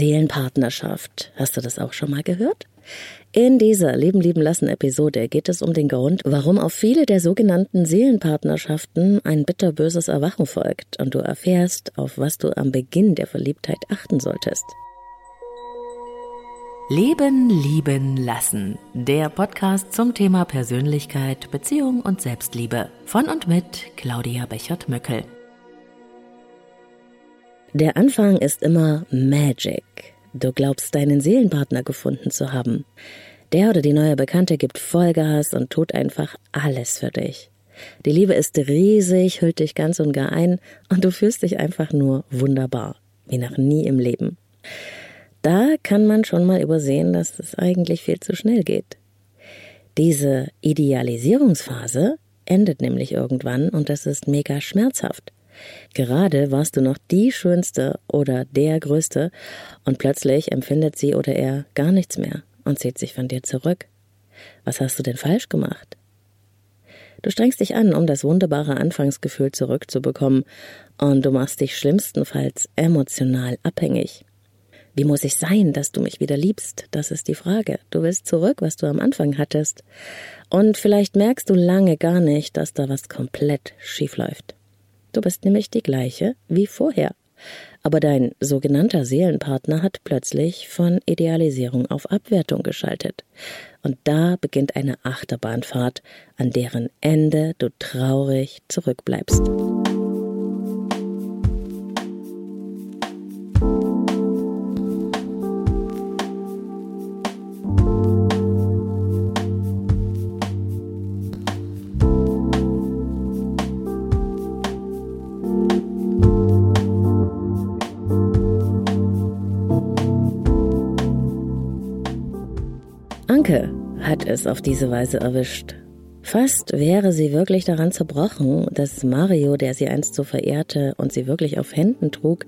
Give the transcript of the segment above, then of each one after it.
Seelenpartnerschaft. Hast du das auch schon mal gehört? In dieser Leben lieben lassen Episode geht es um den Grund, warum auf viele der sogenannten Seelenpartnerschaften ein bitterböses Erwachen folgt und du erfährst, auf was du am Beginn der Verliebtheit achten solltest. Leben lieben lassen. Der Podcast zum Thema Persönlichkeit, Beziehung und Selbstliebe von und mit Claudia Bechert-Möckel. Der Anfang ist immer Magic. Du glaubst, deinen Seelenpartner gefunden zu haben. Der oder die neue Bekannte gibt Vollgas und tut einfach alles für dich. Die Liebe ist riesig, hüllt dich ganz und gar ein und du fühlst dich einfach nur wunderbar, wie noch nie im Leben. Da kann man schon mal übersehen, dass es eigentlich viel zu schnell geht. Diese Idealisierungsphase endet nämlich irgendwann und das ist mega schmerzhaft. Gerade warst du noch die Schönste oder der Größte und plötzlich empfindet sie oder er gar nichts mehr und zieht sich von dir zurück. Was hast du denn falsch gemacht? Du strengst dich an, um das wunderbare Anfangsgefühl zurückzubekommen, und du machst dich schlimmstenfalls emotional abhängig. Wie muss ich sein, dass du mich wieder liebst? Das ist die Frage. Du willst zurück, was du am Anfang hattest. Und vielleicht merkst du lange gar nicht, dass da was komplett schief läuft. Du bist nämlich die gleiche wie vorher. Aber dein sogenannter Seelenpartner hat plötzlich von Idealisierung auf Abwertung geschaltet. Und da beginnt eine Achterbahnfahrt, an deren Ende du traurig zurückbleibst. Anke hat es auf diese Weise erwischt. Fast wäre sie wirklich daran zerbrochen, dass Mario, der sie einst so verehrte und sie wirklich auf Händen trug,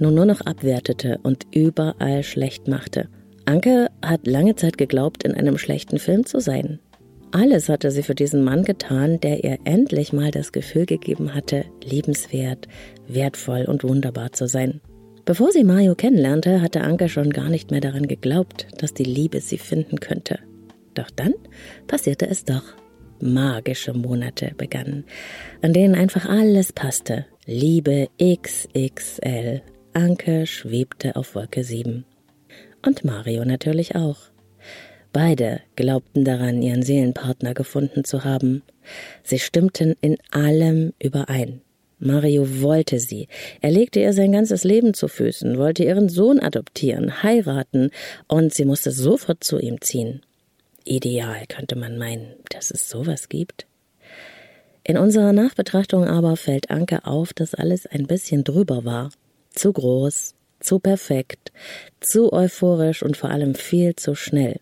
nun nur noch abwertete und überall schlecht machte. Anke hat lange Zeit geglaubt, in einem schlechten Film zu sein. Alles hatte sie für diesen Mann getan, der ihr endlich mal das Gefühl gegeben hatte, liebenswert, wertvoll und wunderbar zu sein. Bevor sie Mario kennenlernte, hatte Anke schon gar nicht mehr daran geglaubt, dass die Liebe sie finden könnte. Doch dann passierte es doch. Magische Monate begannen, an denen einfach alles passte. Liebe XXL. Anke schwebte auf Wolke 7. Und Mario natürlich auch. Beide glaubten daran, ihren Seelenpartner gefunden zu haben. Sie stimmten in allem überein. Mario wollte sie. Er legte ihr sein ganzes Leben zu Füßen, wollte ihren Sohn adoptieren, heiraten, und sie musste sofort zu ihm ziehen. Ideal könnte man meinen, dass es sowas gibt. In unserer Nachbetrachtung aber fällt Anke auf, dass alles ein bisschen drüber war. Zu groß, zu perfekt, zu euphorisch und vor allem viel zu schnell.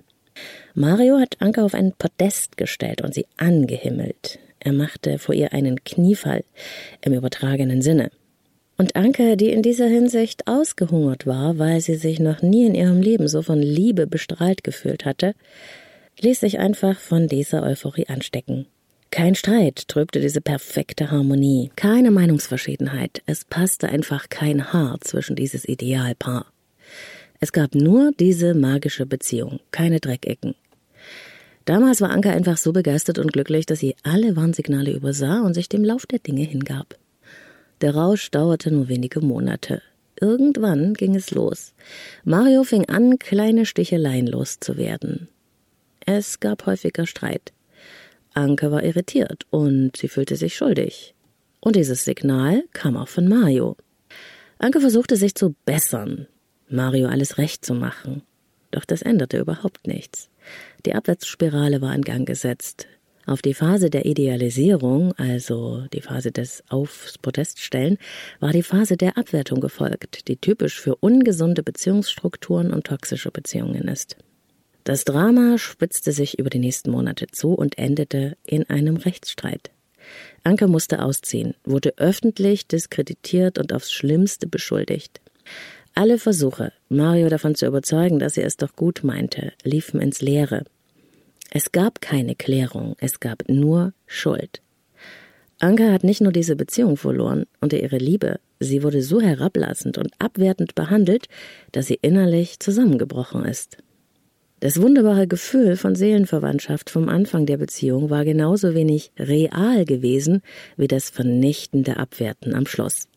Mario hat Anke auf ein Podest gestellt und sie angehimmelt. Er machte vor ihr einen Kniefall im übertragenen Sinne. Und Anke, die in dieser Hinsicht ausgehungert war, weil sie sich noch nie in ihrem Leben so von Liebe bestrahlt gefühlt hatte, ließ sich einfach von dieser Euphorie anstecken. Kein Streit trübte diese perfekte Harmonie, keine Meinungsverschiedenheit, es passte einfach kein Haar zwischen dieses Idealpaar. Es gab nur diese magische Beziehung, keine Dreckecken, Damals war Anka einfach so begeistert und glücklich, dass sie alle Warnsignale übersah und sich dem Lauf der Dinge hingab. Der Rausch dauerte nur wenige Monate. Irgendwann ging es los. Mario fing an, kleine Sticheleien loszuwerden. Es gab häufiger Streit. Anke war irritiert und sie fühlte sich schuldig. Und dieses Signal kam auch von Mario. Anke versuchte sich zu bessern, Mario alles recht zu machen. Doch das änderte überhaupt nichts. Die Abwärtsspirale war in Gang gesetzt. Auf die Phase der Idealisierung, also die Phase des Aufs Podest stellen, war die Phase der Abwertung gefolgt, die typisch für ungesunde Beziehungsstrukturen und toxische Beziehungen ist. Das Drama spitzte sich über die nächsten Monate zu und endete in einem Rechtsstreit. Anke musste ausziehen, wurde öffentlich diskreditiert und aufs Schlimmste beschuldigt. Alle Versuche, Mario davon zu überzeugen, dass er es doch gut meinte, liefen ins Leere. Es gab keine Klärung, es gab nur Schuld. Anke hat nicht nur diese Beziehung verloren und ihre Liebe, sie wurde so herablassend und abwertend behandelt, dass sie innerlich zusammengebrochen ist. Das wunderbare Gefühl von Seelenverwandtschaft vom Anfang der Beziehung war genauso wenig real gewesen wie das vernichtende Abwerten am Schluss.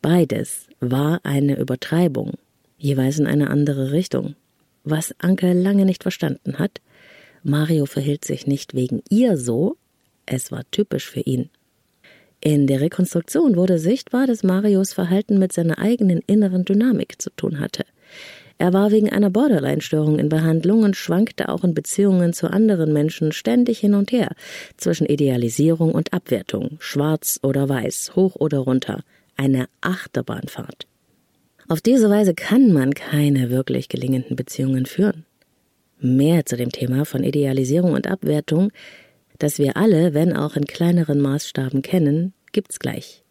Beides war eine Übertreibung, jeweils in eine andere Richtung. Was Anke lange nicht verstanden hat, Mario verhielt sich nicht wegen ihr so, es war typisch für ihn. In der Rekonstruktion wurde sichtbar, dass Marios Verhalten mit seiner eigenen inneren Dynamik zu tun hatte. Er war wegen einer Borderline-Störung in Behandlung und schwankte auch in Beziehungen zu anderen Menschen ständig hin und her, zwischen Idealisierung und Abwertung, schwarz oder weiß, hoch oder runter, eine Achterbahnfahrt. Auf diese Weise kann man keine wirklich gelingenden Beziehungen führen. Mehr zu dem Thema von Idealisierung und Abwertung das wir alle, wenn auch in kleineren Maßstaben kennen, gibt's gleich.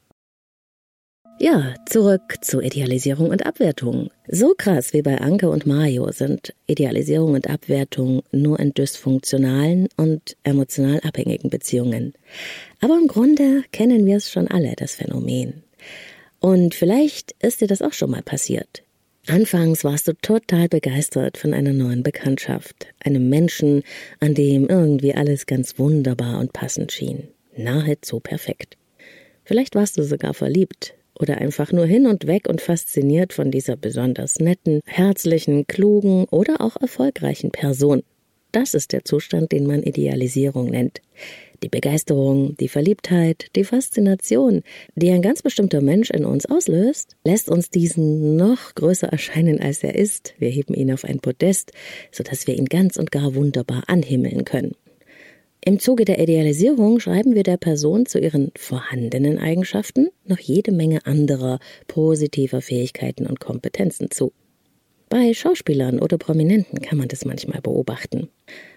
Ja, zurück zu Idealisierung und Abwertung. So krass wie bei Anke und Mario sind Idealisierung und Abwertung nur in dysfunktionalen und emotional abhängigen Beziehungen. Aber im Grunde kennen wir es schon alle, das Phänomen. Und vielleicht ist dir das auch schon mal passiert. Anfangs warst du total begeistert von einer neuen Bekanntschaft, einem Menschen, an dem irgendwie alles ganz wunderbar und passend schien, nahezu perfekt. Vielleicht warst du sogar verliebt oder einfach nur hin und weg und fasziniert von dieser besonders netten, herzlichen, klugen oder auch erfolgreichen Person. Das ist der Zustand, den man Idealisierung nennt. Die Begeisterung, die Verliebtheit, die Faszination, die ein ganz bestimmter Mensch in uns auslöst, lässt uns diesen noch größer erscheinen, als er ist. Wir heben ihn auf ein Podest, sodass wir ihn ganz und gar wunderbar anhimmeln können. Im Zuge der Idealisierung schreiben wir der Person zu ihren vorhandenen Eigenschaften noch jede Menge anderer positiver Fähigkeiten und Kompetenzen zu. Bei Schauspielern oder Prominenten kann man das manchmal beobachten.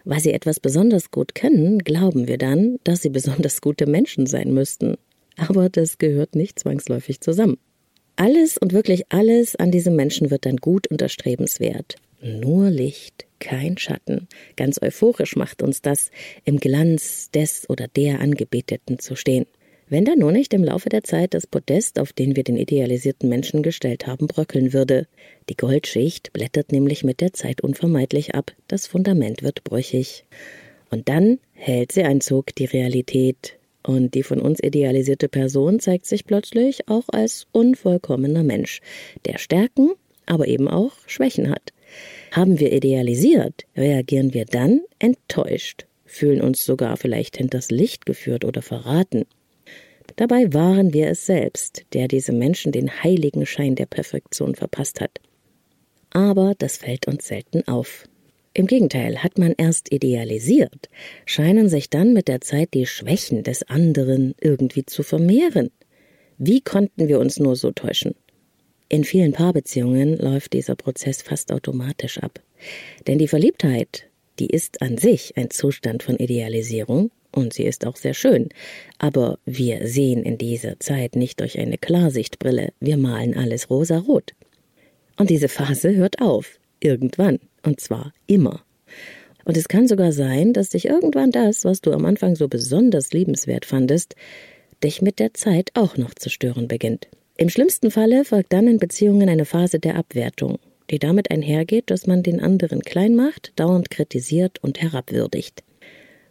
Weil sie etwas besonders gut können, glauben wir dann, dass sie besonders gute Menschen sein müssten. Aber das gehört nicht zwangsläufig zusammen. Alles und wirklich alles an diesem Menschen wird dann gut und erstrebenswert. Nur Licht, kein Schatten. Ganz euphorisch macht uns das, im Glanz des oder der Angebeteten zu stehen wenn da nur nicht im Laufe der Zeit das Podest, auf den wir den idealisierten Menschen gestellt haben, bröckeln würde. Die Goldschicht blättert nämlich mit der Zeit unvermeidlich ab, das Fundament wird brüchig. Und dann hält sie Einzug, die Realität, und die von uns idealisierte Person zeigt sich plötzlich auch als unvollkommener Mensch, der Stärken, aber eben auch Schwächen hat. Haben wir idealisiert, reagieren wir dann enttäuscht, fühlen uns sogar vielleicht hinters Licht geführt oder verraten. Dabei waren wir es selbst, der diese Menschen den heiligen Schein der Perfektion verpasst hat. Aber das fällt uns selten auf. Im Gegenteil, hat man erst idealisiert, scheinen sich dann mit der Zeit die Schwächen des anderen irgendwie zu vermehren. Wie konnten wir uns nur so täuschen? In vielen Paarbeziehungen läuft dieser Prozess fast automatisch ab. Denn die Verliebtheit, die ist an sich ein Zustand von Idealisierung und sie ist auch sehr schön. Aber wir sehen in dieser Zeit nicht durch eine Klarsichtbrille, wir malen alles rosarot. Und diese Phase hört auf, irgendwann, und zwar immer. Und es kann sogar sein, dass dich irgendwann das, was du am Anfang so besonders liebenswert fandest, dich mit der Zeit auch noch zu stören beginnt. Im schlimmsten Falle folgt dann in Beziehungen eine Phase der Abwertung, die damit einhergeht, dass man den anderen klein macht, dauernd kritisiert und herabwürdigt.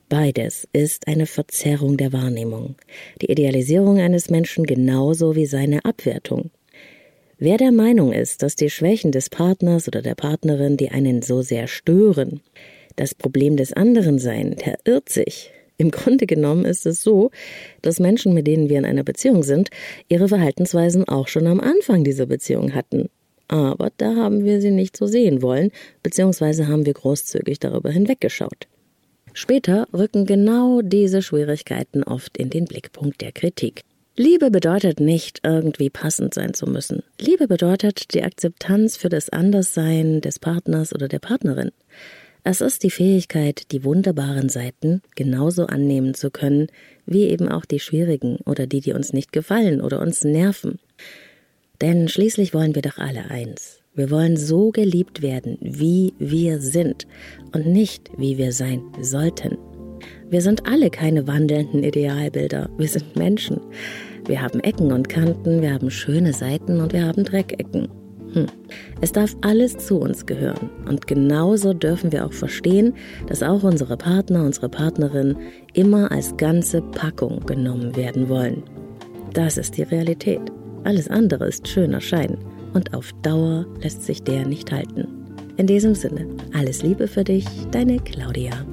Beides ist eine Verzerrung der Wahrnehmung, die Idealisierung eines Menschen genauso wie seine Abwertung. Wer der Meinung ist, dass die Schwächen des Partners oder der Partnerin, die einen so sehr stören, das Problem des anderen seien, der irrt sich. Im Grunde genommen ist es so, dass Menschen, mit denen wir in einer Beziehung sind, ihre Verhaltensweisen auch schon am Anfang dieser Beziehung hatten. Aber da haben wir sie nicht so sehen wollen, beziehungsweise haben wir großzügig darüber hinweggeschaut. Später rücken genau diese Schwierigkeiten oft in den Blickpunkt der Kritik. Liebe bedeutet nicht, irgendwie passend sein zu müssen. Liebe bedeutet die Akzeptanz für das Anderssein des Partners oder der Partnerin. Es ist die Fähigkeit, die wunderbaren Seiten genauso annehmen zu können, wie eben auch die schwierigen oder die, die uns nicht gefallen oder uns nerven. Denn schließlich wollen wir doch alle eins. Wir wollen so geliebt werden, wie wir sind und nicht, wie wir sein sollten. Wir sind alle keine wandelnden Idealbilder. Wir sind Menschen. Wir haben Ecken und Kanten, wir haben schöne Seiten und wir haben Dreckecken. Hm. Es darf alles zu uns gehören. Und genauso dürfen wir auch verstehen, dass auch unsere Partner, unsere Partnerin immer als ganze Packung genommen werden wollen. Das ist die Realität. Alles andere ist schöner Schein. Und auf Dauer lässt sich der nicht halten. In diesem Sinne, alles Liebe für dich, deine Claudia.